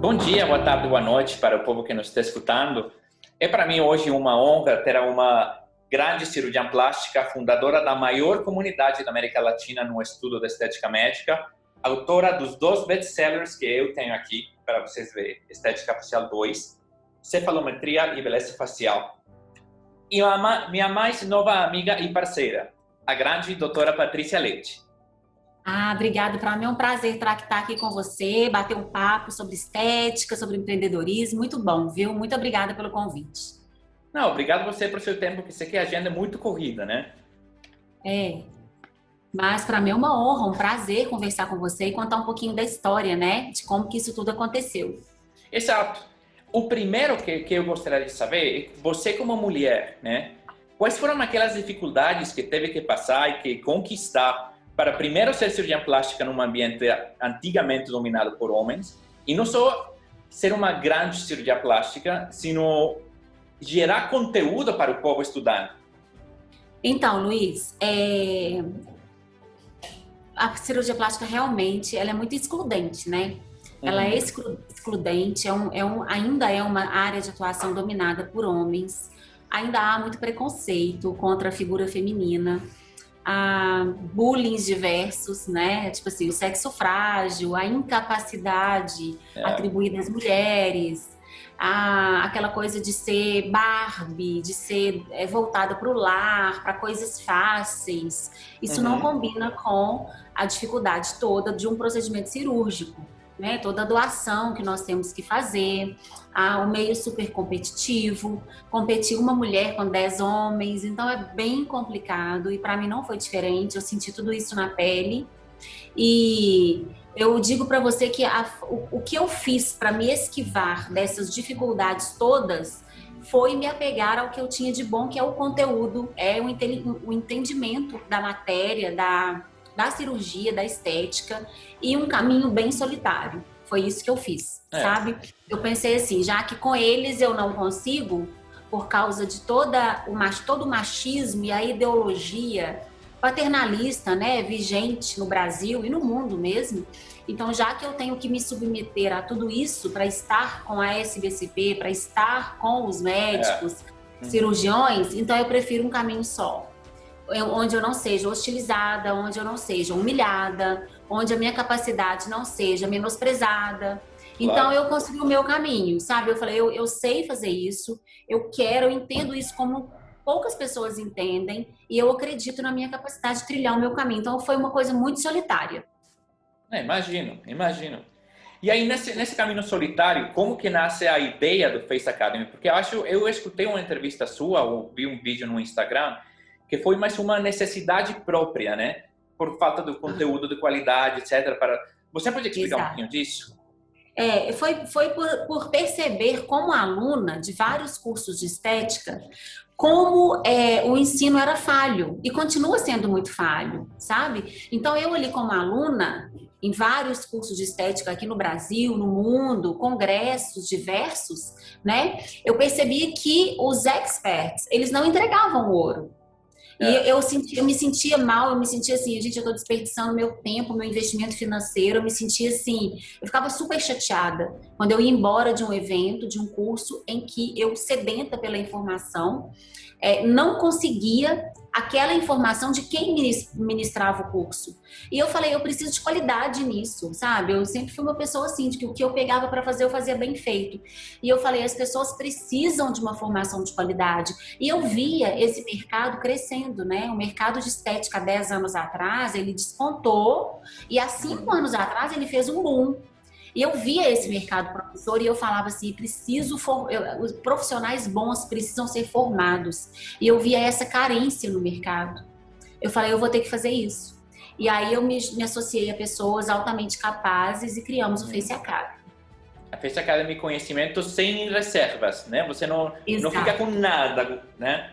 Bom dia, boa tarde, boa noite para o povo que nos está escutando. É para mim hoje uma honra ter uma grande cirurgiã plástica, fundadora da maior comunidade da América Latina no estudo da estética médica, autora dos dois best-sellers que eu tenho aqui para vocês verem, Estética Facial 2, Cefalometria e Beleza Facial. E minha mais nova amiga e parceira, a grande doutora Patrícia Leite. Ah, obrigada. Para mim é um prazer estar aqui com você, bater um papo sobre estética, sobre empreendedorismo. Muito bom, viu? Muito obrigada pelo convite. Não, obrigado você por seu tempo, que sei que a agenda é muito corrida, né? É. Mas para mim é uma honra, um prazer conversar com você e contar um pouquinho da história, né? De como que isso tudo aconteceu. Exato. O primeiro que, que eu gostaria de saber é você como mulher, né? Quais foram aquelas dificuldades que teve que passar e que conquistar para primeiro ser cirurgiã plástica num ambiente antigamente dominado por homens e não só ser uma grande cirurgia plástica, sino gerar conteúdo para o povo estudar. Então, Luiz, é... a cirurgia plástica realmente ela é muito excludente, né? Uhum. Ela é exclu excludente, é um, é um, ainda é uma área de atuação dominada por homens. Ainda há muito preconceito contra a figura feminina a bullying diversos, né? Tipo assim, o sexo frágil, a incapacidade é. atribuída às mulheres, a, aquela coisa de ser Barbie, de ser é, voltada para o lar, para coisas fáceis. Isso uhum. não combina com a dificuldade toda de um procedimento cirúrgico né? Toda a doação que nós temos que fazer, ah, o meio super competitivo, competir uma mulher com dez homens, então é bem complicado e para mim não foi diferente. Eu senti tudo isso na pele e eu digo para você que a, o, o que eu fiz para me esquivar dessas dificuldades todas foi me apegar ao que eu tinha de bom, que é o conteúdo, é o, o entendimento da matéria, da da cirurgia, da estética e um caminho bem solitário. Foi isso que eu fiz, é. sabe? Eu pensei assim, já que com eles eu não consigo, por causa de toda o, todo o machismo e a ideologia paternalista, né, vigente no Brasil e no mundo mesmo. Então, já que eu tenho que me submeter a tudo isso para estar com a SBCP, para estar com os médicos, é. uhum. cirurgiões, então eu prefiro um caminho só onde eu não seja hostilizada, onde eu não seja humilhada, onde a minha capacidade não seja menosprezada. Então claro. eu consegui o meu caminho, sabe? Eu falei, eu, eu sei fazer isso, eu quero, eu entendo isso como poucas pessoas entendem e eu acredito na minha capacidade de trilhar o meu caminho. Então foi uma coisa muito solitária. É, imagino, imagino. E aí nesse, nesse caminho solitário, como que nasce a ideia do Face Academy? Porque eu acho, eu escutei uma entrevista sua ou vi um vídeo no Instagram que foi mais uma necessidade própria, né? Por falta do conteúdo de qualidade, etc. Para você pode explicar Exato. um pouquinho disso? É, foi, foi por, por, perceber como aluna de vários cursos de estética como é, o ensino era falho e continua sendo muito falho, sabe? Então eu ali como aluna em vários cursos de estética aqui no Brasil, no mundo, congressos diversos, né? Eu percebi que os experts eles não entregavam ouro, e é. eu, senti, eu me sentia mal, eu me sentia assim, gente, eu estou desperdiçando meu tempo, meu investimento financeiro, eu me sentia assim, eu ficava super chateada quando eu ia embora de um evento, de um curso em que eu, sedenta pela informação, é, não conseguia aquela informação de quem ministrava o curso. E eu falei, eu preciso de qualidade nisso, sabe? Eu sempre fui uma pessoa assim, de que o que eu pegava para fazer, eu fazia bem feito. E eu falei, as pessoas precisam de uma formação de qualidade. E eu via esse mercado crescendo, né? O mercado de estética, há 10 anos atrás, ele despontou, e há 5 anos atrás, ele fez um boom. E eu via esse mercado professor e eu falava assim, preciso for, os profissionais bons precisam ser formados. E eu via essa carência no mercado. Eu falei, eu vou ter que fazer isso. E aí eu me, me associei a pessoas altamente capazes e criamos o Face Academy. A Face Academy conhecimento sem reservas, né? Você não, não fica com nada, né?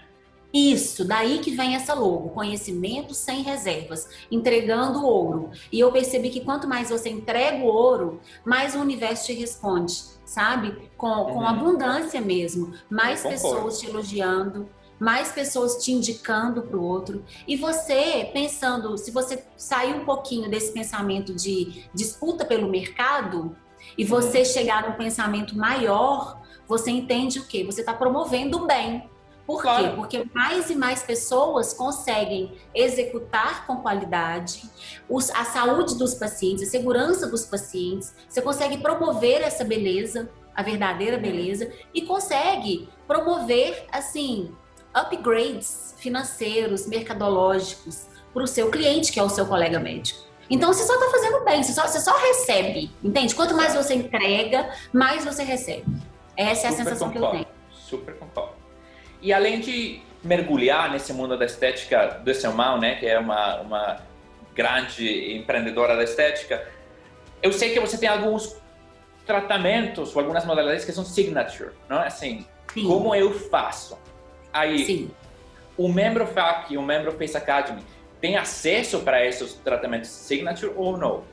Isso, daí que vem essa logo, conhecimento sem reservas, entregando ouro. E eu percebi que quanto mais você entrega o ouro, mais o universo te responde, sabe? Com, uhum. com abundância mesmo. Mais pessoas te elogiando, mais pessoas te indicando para o outro. E você pensando, se você sair um pouquinho desse pensamento de disputa pelo mercado, E você uhum. chegar num pensamento maior, você entende o quê? Você está promovendo o bem. Por claro. quê? Porque mais e mais pessoas conseguem executar com qualidade os, a saúde dos pacientes, a segurança dos pacientes. Você consegue promover essa beleza, a verdadeira beleza, e consegue promover, assim, upgrades financeiros, mercadológicos para o seu cliente, que é o seu colega médico. Então você só está fazendo bem, você só, você só, recebe, entende? Quanto mais você entrega, mais você recebe. Essa é a Super sensação concordo. que eu tenho. Super concordo. E além de mergulhar nesse mundo da estética do seu mal, né, que é uma, uma grande empreendedora da estética, eu sei que você tem alguns tratamentos ou algumas modalidades que são signature, não é assim? Sim. Como eu faço? Aí, Sim. o membro FAC e o membro Face Academy tem acesso para esses tratamentos signature ou não?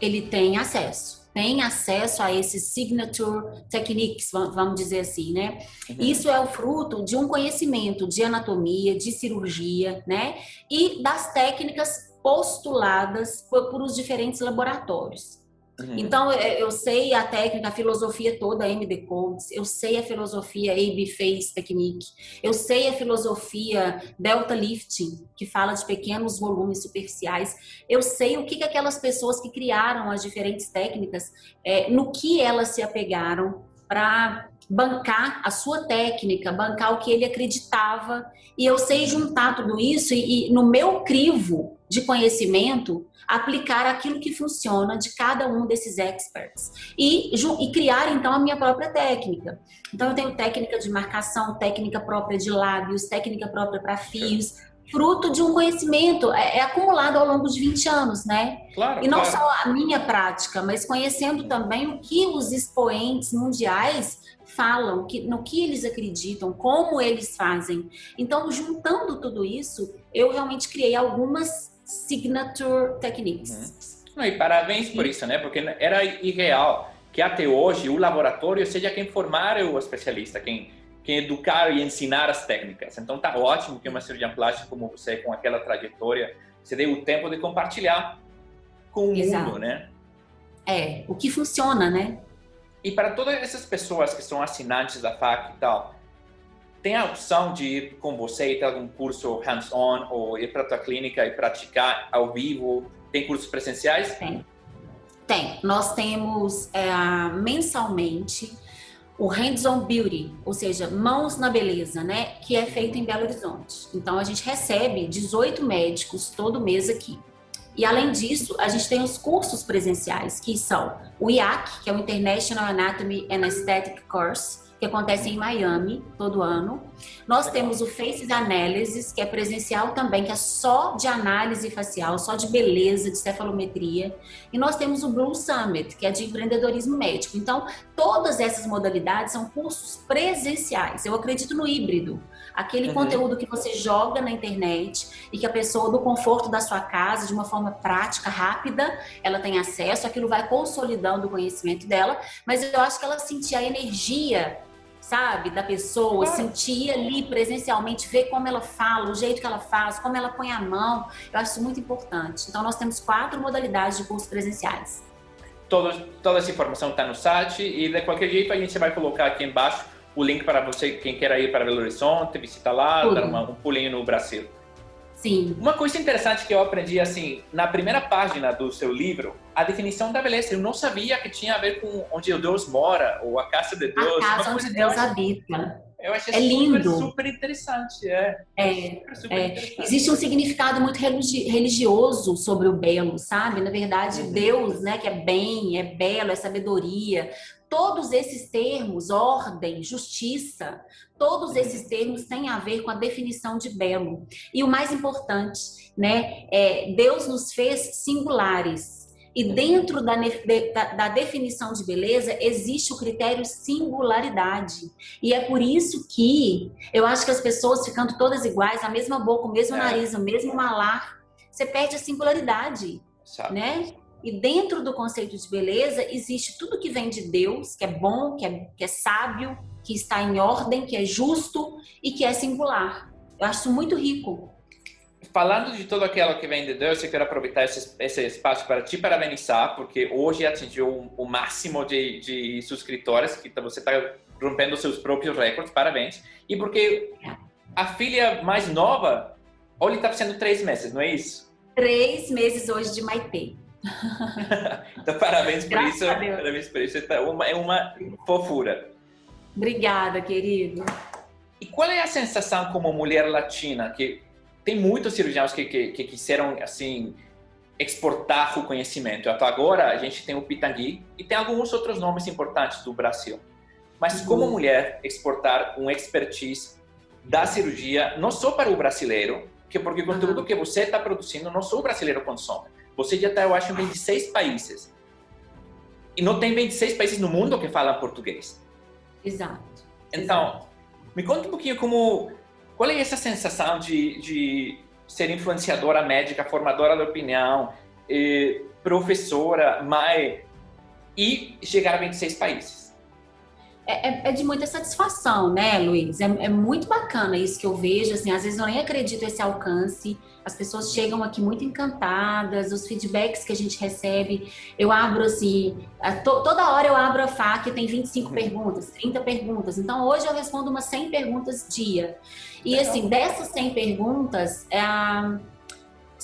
Ele tem acesso tem acesso a esses signature techniques, vamos dizer assim, né? Uhum. Isso é o fruto de um conhecimento de anatomia, de cirurgia, né? E das técnicas postuladas por, por os diferentes laboratórios. Uhum. Então, é, eu sei a técnica, a filosofia toda MD Codes, eu sei a filosofia AB Face Technique, eu sei a filosofia Delta Lifting, que fala de pequenos volumes superficiais, eu sei o que, que aquelas pessoas que criaram as diferentes técnicas, é, no que elas se apegaram para bancar a sua técnica, bancar o que ele acreditava, e eu sei juntar tudo isso e, e no meu crivo de conhecimento aplicar aquilo que funciona de cada um desses experts e, e, criar então a minha própria técnica. Então eu tenho técnica de marcação, técnica própria de lábios, técnica própria para fios, fruto de um conhecimento é, é, acumulado ao longo de 20 anos, né? Claro, e não claro. só a minha prática, mas conhecendo também o que os expoentes mundiais falam, que, no que eles acreditam, como eles fazem. Então, juntando tudo isso, eu realmente criei algumas signature techniques. Uhum. E parabéns por isso, né? Porque era irreal que até hoje o laboratório seja quem formar o especialista, quem, quem educar e ensinar as técnicas. Então tá ótimo que uma cirurgiã plástica como você, com aquela trajetória, você dê o tempo de compartilhar com o Exato. mundo, né? É, o que funciona, né? E para todas essas pessoas que são assinantes da FAC e tal, tem a opção de ir com você e ter algum curso hands-on ou ir para a tua clínica e praticar ao vivo? Tem cursos presenciais? Tem. Tem. Nós temos é, mensalmente o Hands-on Beauty, ou seja, mãos na beleza, né? Que é feito em Belo Horizonte. Então a gente recebe 18 médicos todo mês aqui. E além disso, a gente tem os cursos presenciais, que são o IAC, que é o International Anatomy and Aesthetic Course, que acontece em Miami todo ano. Nós temos o Faces Analysis, que é presencial também, que é só de análise facial, só de beleza, de cefalometria. E nós temos o Blue Summit, que é de empreendedorismo médico. Então, todas essas modalidades são cursos presenciais. Eu acredito no híbrido. Aquele uhum. conteúdo que você joga na internet e que a pessoa, do conforto da sua casa, de uma forma prática, rápida, ela tem acesso, aquilo vai consolidando o conhecimento dela, mas eu acho que ela sentir a energia sabe, da pessoa, sentir ali presencialmente, ver como ela fala, o jeito que ela faz, como ela põe a mão. Eu acho isso muito importante. Então, nós temos quatro modalidades de cursos presenciais. Todo, toda essa informação está no site e, de qualquer jeito, a gente vai colocar aqui embaixo o link para você, quem quer ir para Belo Horizonte, visitar lá, Tudo. dar uma, um pulinho no Brasil. Sim. Uma coisa interessante que eu aprendi, assim, na primeira página do seu livro, a definição da beleza. Eu não sabia que tinha a ver com onde Deus mora, ou a casa de Deus. A casa onde Deus habita. Eu achei é super, lindo. super interessante. É, é, super, super é. Interessante. Existe um significado muito religioso sobre o belo, sabe? Na verdade, uhum. Deus, né, que é bem, é belo, é sabedoria. Todos esses termos, ordem, justiça, todos uhum. esses termos têm a ver com a definição de belo. E o mais importante, né, é Deus nos fez singulares. E dentro da, da, da, definição de beleza existe o critério singularidade. E é por isso que eu acho que as pessoas ficando todas iguais, a mesma boca, o mesmo é. nariz, o mesmo malar, você perde a singularidade, Sabe. né? E dentro do conceito de beleza existe tudo que vem de Deus, que é bom, que é, que é sábio, que está em ordem, que é justo e que é singular. Eu acho muito rico. falando de tudo aquilo que vem de Deus, eu quero aproveitar esse, esse espaço para te parabenizar, porque hoje atingiu o máximo de, de subscritores, que você está rompendo seus próprios recordes, parabéns. E porque a filha mais nova, olha, está sendo três meses, não é isso? Três meses hoje de Maitê. então, parabéns por Graças isso. Parabéns por isso. É uma, é uma fofura. Obrigada, querido. E qual é a sensação como mulher latina? Que tem muitos cirurgiões que, que, que quiseram, assim, exportar o conhecimento. Até agora, a gente tem o Pitangui e tem alguns outros nomes importantes do Brasil. Mas uhum. como mulher, exportar um expertise da cirurgia, não só para o brasileiro, que porque o conteúdo uhum. que você está produzindo, não só o brasileiro consome. Você já está, eu acho, em 26 países. E não tem 26 países no mundo que falam português. Exato. Então, Exato. me conta um pouquinho como... Qual é essa sensação de, de ser influenciadora médica, formadora de opinião, professora, mãe, e chegar a 26 países? É, é, é, de muita satisfação, né, Luiz? É, é, muito bacana isso que eu vejo. Assim, às vezes eu nem acredito esse alcance. As pessoas chegam aqui muito encantadas, os feedbacks que a gente recebe. Eu abro assim, to, toda hora eu abro a FAQ, tem 25 uhum. perguntas, 30 perguntas. Então hoje eu respondo umas 100 perguntas dia. E assim, dessas 100 perguntas, é a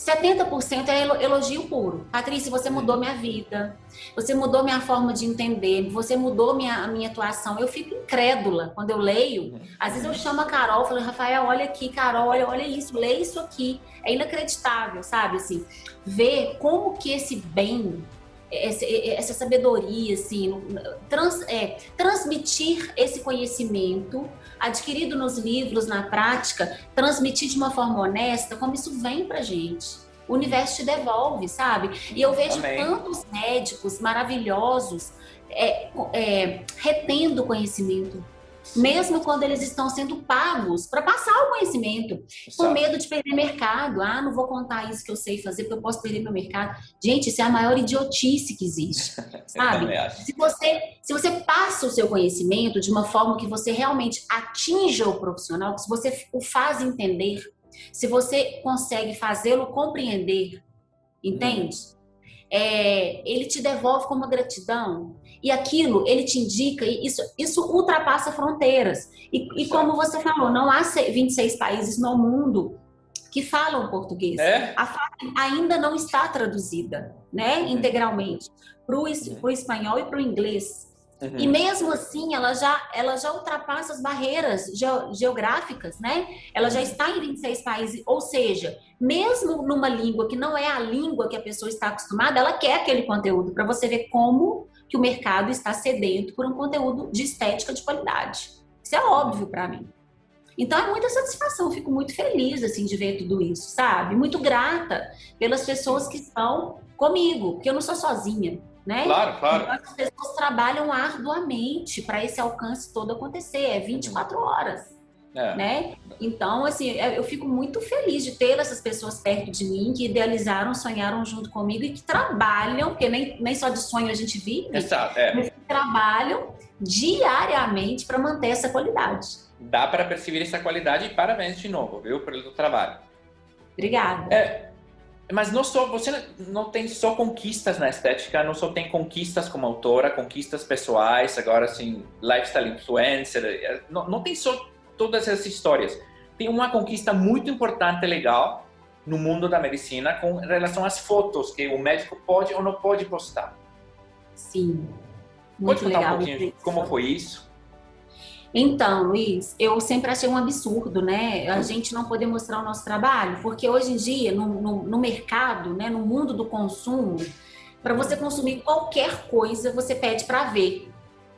70% é elogio puro. Patrícia, você mudou minha vida. Você mudou minha forma de entender. Você mudou minha, minha atuação. Eu fico incrédula quando eu leio. Às vezes eu chamo a Carol, falo, Rafael, olha aqui, Carol, olha, olha isso, lê isso aqui. É inacreditável, sabe? Assim, ver como que esse bem essa sabedoria, assim, trans, é, transmitir esse conhecimento adquirido nos livros, na prática, transmitir de uma forma honesta, como isso vem pra gente. O universo te devolve, sabe? E eu vejo Amém. tantos médicos maravilhosos é, é, retendo conhecimento, mesmo quando eles estão sendo pagos para passar o conhecimento, com medo de perder mercado. Ah, não vou contar isso que eu sei fazer porque eu posso perder meu mercado. Gente, isso é a maior idiotice que existe, sabe? se você se você passa o seu conhecimento de uma forma que você realmente atinja o profissional, que se você o faz entender, se você consegue fazê-lo compreender, entende? É, ele te devolve com uma gratidão e aquilo ele te indica, e isso, isso ultrapassa fronteiras. E, e como você falou, não há 26 países no mundo que falam português. É? A FAP ainda não está traduzida, né, uhum. integralmente, para o uhum. espanhol e para o inglês. Uhum. E mesmo assim, ela já, ela já ultrapassa as barreiras geográficas, né? Ela já está em 26 países, ou seja, mesmo numa língua que não é a língua que a pessoa está acostumada, ela quer aquele conteúdo para você ver como que o mercado está sedento por um conteúdo de estética de qualidade. Isso é óbvio para mim. Então é muita satisfação, fico muito feliz assim de ver tudo isso, sabe? Muito grata pelas pessoas que estão comigo, porque eu não sou sozinha, né? Claro, claro. Então, as pessoas trabalham arduamente para esse alcance todo acontecer, é 24 horas. É. Né? Então, assim, eu fico muito feliz de ter essas pessoas perto de mim que idealizaram, sonharam junto comigo e que trabalham, porque nem, nem só de sonho a gente vive, Exato, é. mas que trabalham diariamente para manter essa qualidade. Dá para perceber essa qualidade e parabéns de novo, viu, pelo trabalho. Obrigada. É, mas não só você não tem só conquistas na estética, não só tem conquistas como autora, conquistas pessoais, agora assim, lifestyle influencer, é, não, não tem só todas essas histórias. Tem uma conquista muito importante, legal, no mundo da medicina com relação às fotos que o médico pode ou não pode postar. Sim. Muito pode contar legal, um pouquinho como foi isso? Então, Luiz, eu sempre achei um absurdo, né? A gente não poder mostrar o nosso trabalho, porque hoje em dia, no, no, no mercado, né, no mundo do consumo, para você consumir qualquer coisa, você pede para ver.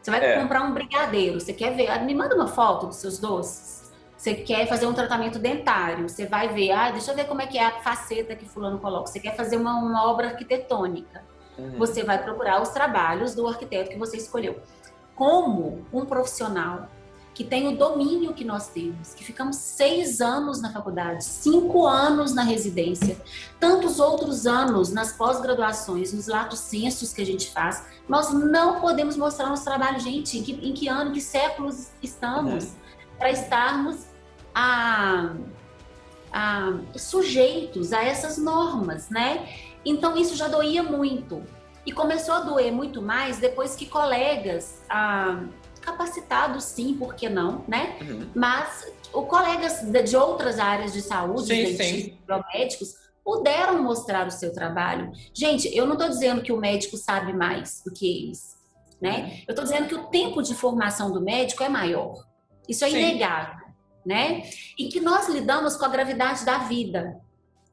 Você vai é. comprar um brigadeiro, você quer ver, ah, me manda uma foto dos seus doces. Você quer fazer um tratamento dentário, você vai ver, ah, deixa eu ver como é que é a faceta que fulano coloca. Você quer fazer uma, uma obra arquitetônica. Uhum. Você vai procurar os trabalhos do arquiteto que você escolheu. Como um profissional que tem o domínio que nós temos, que ficamos seis anos na faculdade, cinco anos na residência, tantos outros anos nas pós-graduações, nos latos censos que a gente faz, nós não podemos mostrar nosso trabalho, gente, em que, em que ano, que séculos estamos, uhum. para estarmos a ah, sujeitos a essas normas, né? Então isso já doía muito. E começou a doer muito mais depois que colegas ah, capacitados, sim, por que não, né? Uhum. Mas o colegas de, outras áreas de saúde, sim, dentistas, biomédicos, puderam mostrar o seu trabalho. Gente, eu não estou dizendo que o médico sabe mais do que eles, né? Uhum. Eu estou dizendo que o tempo de formação do médico é maior. Isso é sim. inegável né? E que nós lidamos com a gravidade da vida,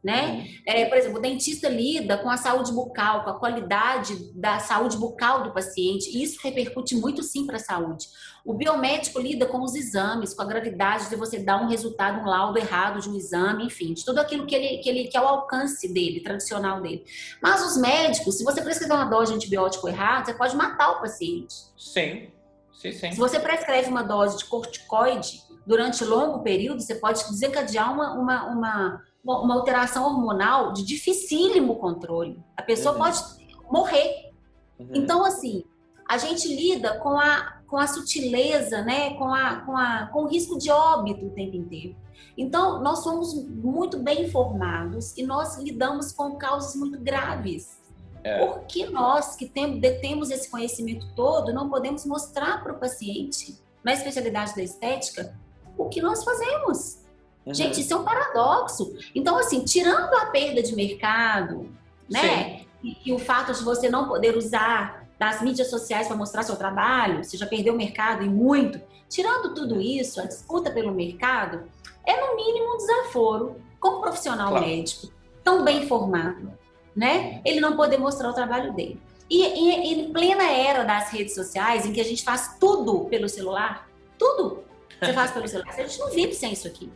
né? Uhum. É, por exemplo, o dentista lida com a saúde bucal, com a qualidade da saúde bucal do paciente, e isso repercute muito sim para a saúde. O biomédico lida com os exames, com a gravidade de você dar um resultado, um laudo errado de um exame, enfim, de tudo aquilo que ele, que ele que é o alcance dele, tradicional dele. Mas os médicos, se você prescrever uma dose de antibiótico errado, você pode matar o paciente. Sim. Sim, sim. Se você prescreve uma dose de corticoide, durante longo período, você pode desencadear uma, uma, uma, uma alteração hormonal de dificílimo controle. A pessoa uhum. pode morrer. Uhum. Então, assim, a gente lida com a, com a sutileza, né? com, a, com, a, com o risco de óbito o tempo inteiro. Então, nós somos muito bem informados e nós lidamos com causas muito graves. É. Por que nós, que temos, detemos esse conhecimento todo, não podemos mostrar para o paciente, na especialidade da estética, o que nós fazemos. Uhum. Gente, isso é um paradoxo. Então, assim, tirando a perda de mercado, né? E, e, o fato de você não poder usar das mídias sociais para mostrar seu trabalho, você já perdeu o mercado e muito. Tirando tudo isso, a disputa pelo mercado é no mínimo um desaforo como profissional claro. médico, tão bem formado, né? Ele não poder mostrar o trabalho dele. E, e, em plena era das redes sociais, em que a gente faz tudo pelo celular, tudo, você faz pelo celular. A gente não vive sem isso aqui.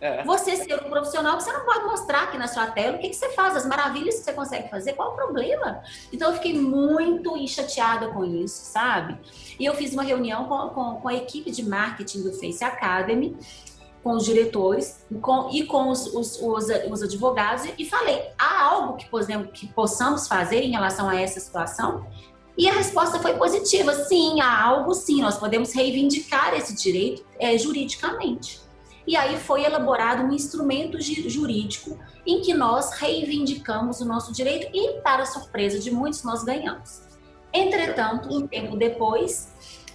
É. Você ser um profissional, você não pode mostrar aqui na sua tela o que, que você faz, as maravilhas que você consegue fazer, qual o problema? Então eu fiquei muito chateada com isso, sabe? E eu fiz uma reunião com, com, com a equipe de marketing do Face Academy, com os diretores com, e com os, os, os, os, advogados e falei: há algo que, exemplo, que possamos fazer em relação a essa situação? E a resposta foi positiva. Sim, há algo sim, nós podemos reivindicar esse direito é, juridicamente. E aí foi elaborado um instrumento jurídico em que nós reivindicamos o nosso direito e, para surpresa de muitos, nós ganhamos. Entretanto, um tempo depois,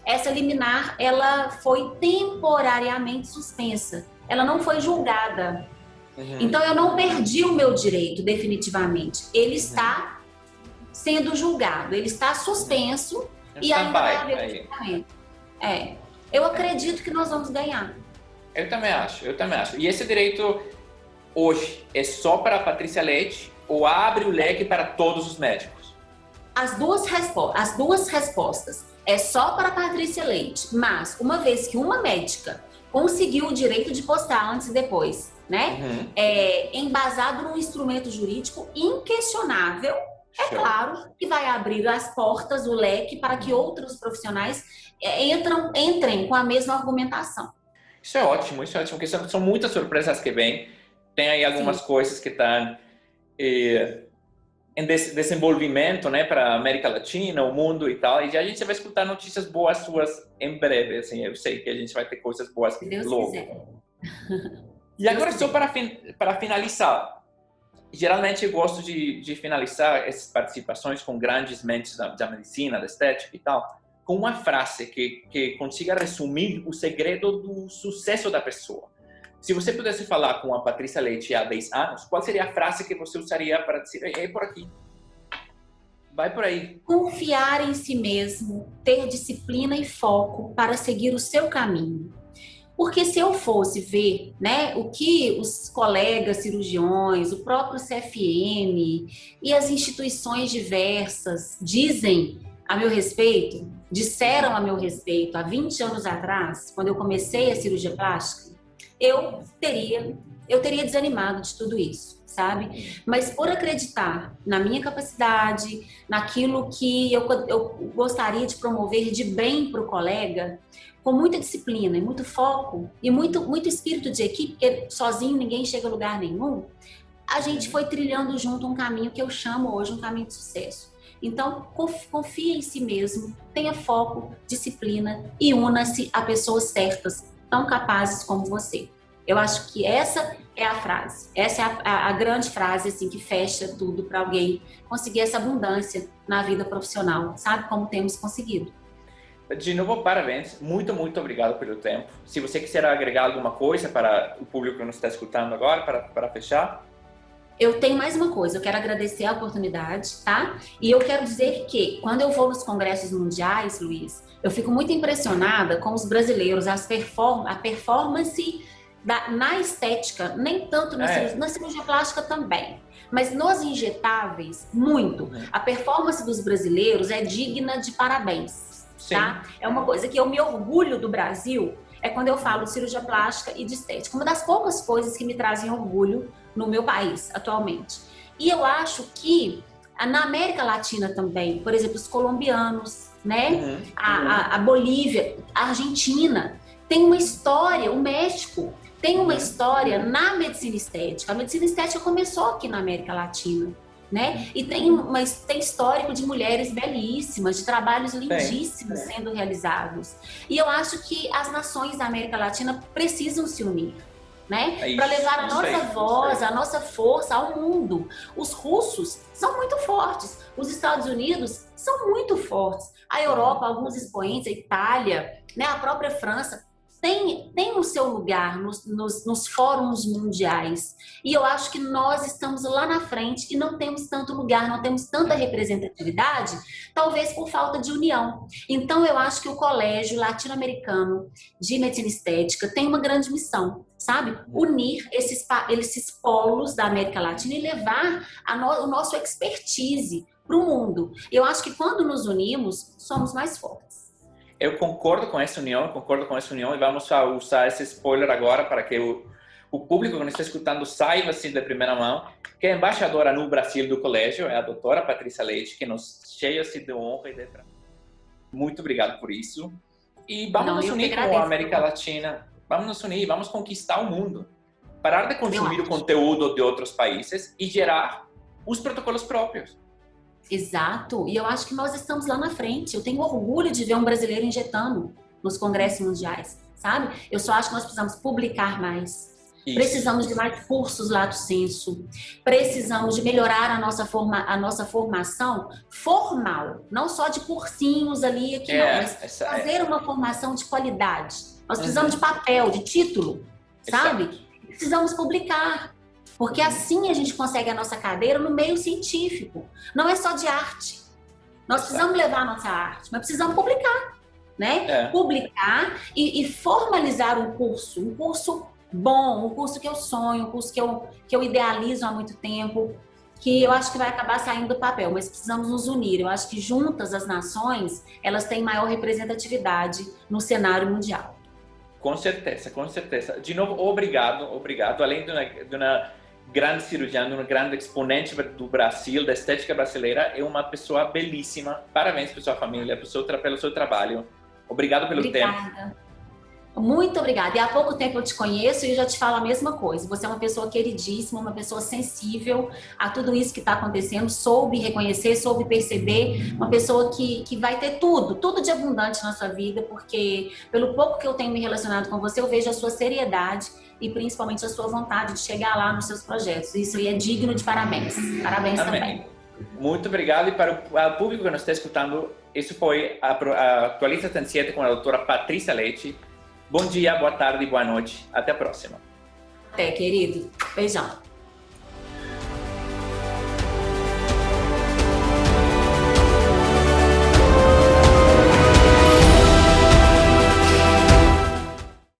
essa liminar ela foi temporariamente suspensa. Ela não foi julgada. Uhum. Então eu não perdi o meu direito definitivamente. Ele está sendo julgado. Ele está suspenso e ainda vai haver julgamento. É. Eu acredito que nós vamos ganhar. Eu também acho, eu também acho. E esse direito hoje é só para a Patrícia Leite ou abre o leque para todos os médicos? As duas, respo as duas respostas. É só para a Patrícia Leite, mas uma vez que uma médica conseguiu o direito de postar antes e depois, né? Uhum. É, embasado num instrumento jurídico inquestionável, é claro que vai abrir as portas, o leque, para que outros profissionais é, entram, entrem com a mesma argumentação. Isso é ótimo, isso é ótimo, porque são, são muitas surpresas que vêm. Tem aí algumas Sim. coisas que estão eh, em des desenvolvimento né, para a América Latina, o mundo e tal. E a gente vai escutar notícias boas suas em breve. Assim, eu sei que a gente vai ter coisas boas Deus logo. Quiser. E agora, só para, fin para finalizar, geralmente eu gosto de, de, finalizar essas participações com grandes mentes da, da, medicina, da estética e tal, com uma frase que, que consiga resumir o segredo do sucesso da pessoa. Se você pudesse falar com a Patrícia Leite há 10 anos, qual seria a frase que você usaria para dizer, é por aqui? Vai por aí. Confiar em si mesmo, ter disciplina e foco para seguir o seu caminho porque se eu fosse ver né, o que os colegas cirurgiões, o próprio CFM e as instituições diversas dizem a meu respeito, disseram a meu respeito há 20 anos atrás, quando eu comecei a cirurgia plástica, eu teria, eu teria desanimado de tudo isso sabe? Mas por acreditar na minha capacidade, naquilo que eu, eu gostaria de promover de bem para o colega, com muita disciplina e muito foco e muito, muito espírito de equipe, porque sozinho ninguém chega a lugar nenhum, a gente foi trilhando junto um caminho que eu chamo hoje um caminho de sucesso. Então, confie em si mesmo, tenha foco, disciplina e una-se a pessoas certas, tão capazes como você. Eu acho que essa é a frase, essa é a, a, a grande frase assim que fecha tudo para alguém conseguir essa abundância na vida profissional, sabe como temos conseguido. De novo, parabéns. Muito, muito obrigado pelo tempo. Se você quiser agregar alguma coisa para o público que nos está escutando agora, para, para fechar. Eu tenho mais uma coisa, eu quero agradecer a oportunidade, tá? E eu quero dizer que quando eu vou nos congressos mundiais, Luiz, eu fico muito impressionada com os brasileiros, as perform a performance da, na estética, nem tanto na, é. cirurgia, na cirurgia plástica também. Mas nos injetáveis, muito. Uhum. A performance dos brasileiros é digna de parabéns. Tá? É uma coisa que eu me orgulho do Brasil, é quando eu falo cirurgia plástica e de estética. Uma das poucas coisas que me trazem orgulho no meu país atualmente. E eu acho que na América Latina também, por exemplo, os colombianos, né? Uhum. A, a, a, Bolívia, a Argentina, tem uma história, o México tem uma uhum. história na medicina estética. A medicina estética começou aqui na América Latina. Né? E tem, uma, tem histórico de mulheres belíssimas, de trabalhos lindíssimos sendo realizados. E eu acho que as nações da América Latina precisam se unir né? É para levar a nossa voz, a nossa força ao mundo. Os russos são muito fortes, os Estados Unidos são muito fortes, a Europa, alguns expoentes, a Itália, né? a própria França tem, tem o seu lugar nos, nos, nos, fóruns mundiais. E eu acho que nós estamos lá na frente e não temos tanto lugar, não temos tanta representatividade, talvez por falta de união. Então, eu acho que o Colégio Latino-Americano de Medicina Estética tem uma grande missão, sabe? Unir esses, esses polos da América Latina e levar no, o nosso expertise para o mundo. Eu acho que quando nos unimos, somos mais fortes. Eu concordo com essa união, concordo com essa união e vamos usar esse spoiler agora para que o, o público que nos está escutando saiba assim de primeira mão que a embaixadora no Brasil do colégio é a doutora Patrícia Leite, que nos cheia -se de honra e de muito obrigado por isso. E vamos Não, nos unir com a América Latina. Vamos nos unir, vamos conquistar o mundo. Parar de consumir o conteúdo de outros países e gerar os protocolos próprios. Exato. E eu acho que nós estamos lá na frente. Eu tenho orgulho de ver um brasileiro injetando nos congressos mundiais, sabe? Eu só acho que nós precisamos publicar mais. Isso. Precisamos de mais cursos lato senso. Precisamos de melhorar a nossa, forma, a nossa formação formal, não só de cursinhos ali aqui, é, não, mas é. fazer é. uma formação de qualidade. Nós precisamos uhum. de papel, de título, sabe? Exato. Precisamos publicar. Porque assim a gente consegue a nossa cadeira no meio científico. Não é só de arte. Nós precisamos levar a nossa arte, mas precisamos publicar. Né? É. Publicar e, e, formalizar um curso, um curso bom, um curso que eu sonho, um curso que eu, que eu idealizo há muito tempo, que eu acho que vai acabar saindo do papel, mas precisamos nos unir. Eu acho que juntas as nações, elas têm maior representatividade no cenário mundial. Com certeza, com certeza. De novo, obrigado, obrigado. Além de uma, de uma grande cirurgião, um grande exponente do Brasil, da estética brasileira, é uma pessoa belíssima. Parabéns para sua família, pelo seu, pelo seu trabalho. Obrigado pelo Obrigada. tempo. Muito obrigada. E há pouco tempo eu te conheço e já te falo a mesma coisa. Você é uma pessoa queridíssima, uma pessoa sensível a tudo isso que está acontecendo, soube reconhecer, soube perceber, uma pessoa que, que vai ter tudo, tudo de abundante na sua vida, porque pelo pouco que eu tenho me relacionado com você, eu vejo a sua seriedade e principalmente a sua vontade de chegar lá nos seus projetos. Isso aí é digno de parabéns. Parabéns Amém. também. Muito obrigado. E para o público que nos está escutando, isso foi a, a Atualiza 7 com a doutora Patrícia Leite. Bom dia, boa tarde, boa noite. Até a próxima. Até, querido. Beijão.